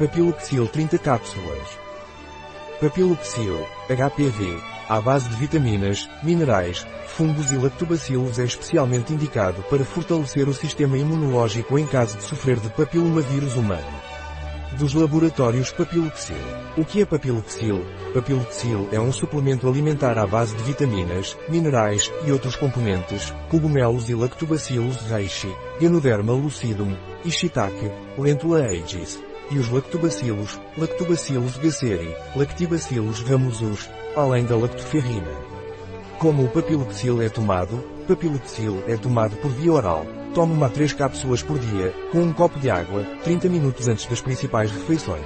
Papiloxil 30 cápsulas. Papiloxil, HPV, à base de vitaminas, minerais, fungos e lactobacilos é especialmente indicado para fortalecer o sistema imunológico em caso de sofrer de papilomavírus humano. Dos laboratórios Papiloxil. O que é Papiloxil? Papiloxil é um suplemento alimentar à base de vitaminas, minerais e outros componentes, cogumelos e lactobacilos reishi, Ganoderma lucidum, e shiitake, Lentula aegis. E os lactobacilos, Lactobacillus gasseri, Lactibacillus ramosus, além da lactoferrina. Como o papiloxil é tomado, papiloxil é tomado por via oral. Tome uma 3 cápsulas por dia, com um copo de água, 30 minutos antes das principais refeições.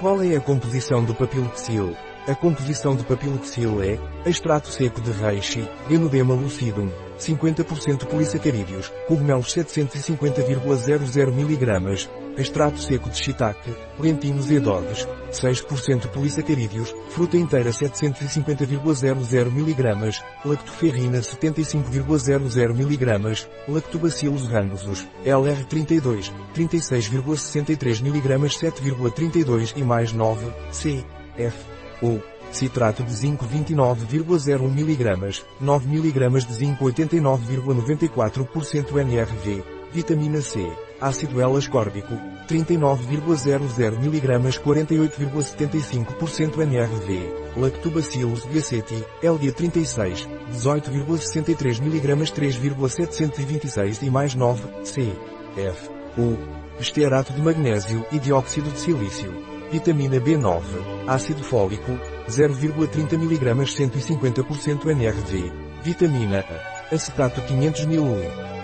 Qual é a composição do papiloxil? A composição do papiloxil é extrato seco de reishi, Ganoderma lucidum, 50% polissacarídeos, cogumelos 750,00 mg, extrato seco de shiitake, lentinos edodes, 6% polissacarídeos, fruta inteira 750,00 mg, lactoferrina 75,00 mg, lactobacillus randosus, LR32, 36,63 mg 7,32 e mais 9, C, F, O. Citrato de zinco 29,01 mg, 9 mg de zinco 89,94% NRV, vitamina C, ácido L-ascórbico, 39,00 mg 48,75% NRV, Lactobacillus gacetti, LG36, 18,63 mg 3,726 e mais 9, C, F, U, estearato de magnésio e dióxido de silício, vitamina B9, ácido fólico, 0,30 mg 150% NRV, vitamina A, acetato 500 mil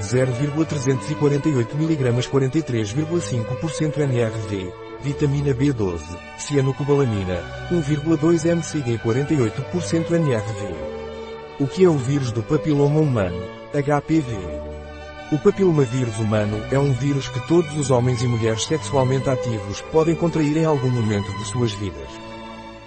0,348 mg 43,5% NRV, vitamina B12, cianocobalamina, 1,2 mcg 48% NRV. O que é o vírus do papiloma humano, HPV? O papilomavírus humano é um vírus que todos os homens e mulheres sexualmente ativos podem contrair em algum momento de suas vidas.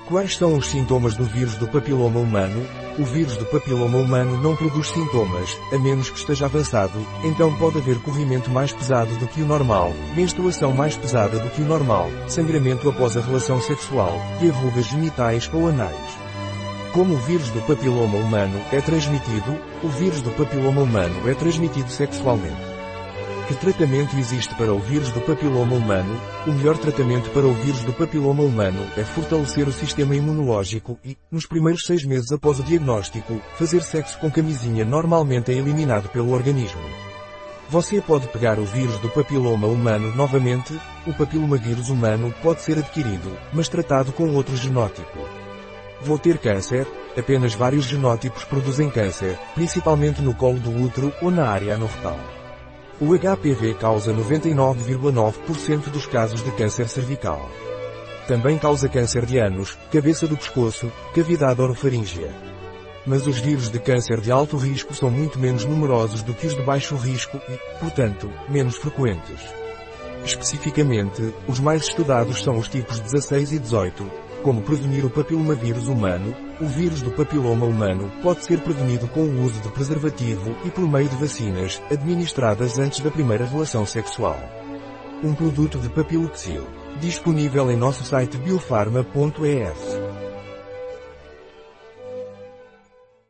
Quais são os sintomas do vírus do papiloma humano? O vírus do papiloma humano não produz sintomas, a menos que esteja avançado, então pode haver corrimento mais pesado do que o normal, menstruação mais pesada do que o normal, sangramento após a relação sexual, e rugas genitais ou anais. Como o vírus do papiloma humano é transmitido, o vírus do papiloma humano é transmitido sexualmente. Que tratamento existe para o vírus do papiloma humano? O melhor tratamento para o vírus do papiloma humano é fortalecer o sistema imunológico e, nos primeiros seis meses após o diagnóstico, fazer sexo com camisinha normalmente é eliminado pelo organismo. Você pode pegar o vírus do papiloma humano novamente, o papilomavírus humano pode ser adquirido, mas tratado com outro genótipo. Vou ter câncer? Apenas vários genótipos produzem câncer, principalmente no colo do útero ou na área anorretal. O HPV causa 99,9% dos casos de câncer cervical. Também causa câncer de ânus, cabeça do pescoço, cavidade orofaríngea. Mas os vírus de câncer de alto risco são muito menos numerosos do que os de baixo risco e, portanto, menos frequentes. Especificamente, os mais estudados são os tipos 16 e 18, como prevenir o papilomavírus humano, o vírus do papiloma humano pode ser prevenido com o uso de preservativo e por meio de vacinas, administradas antes da primeira relação sexual. Um produto de Papiloxil, disponível em nosso site biofarma.es.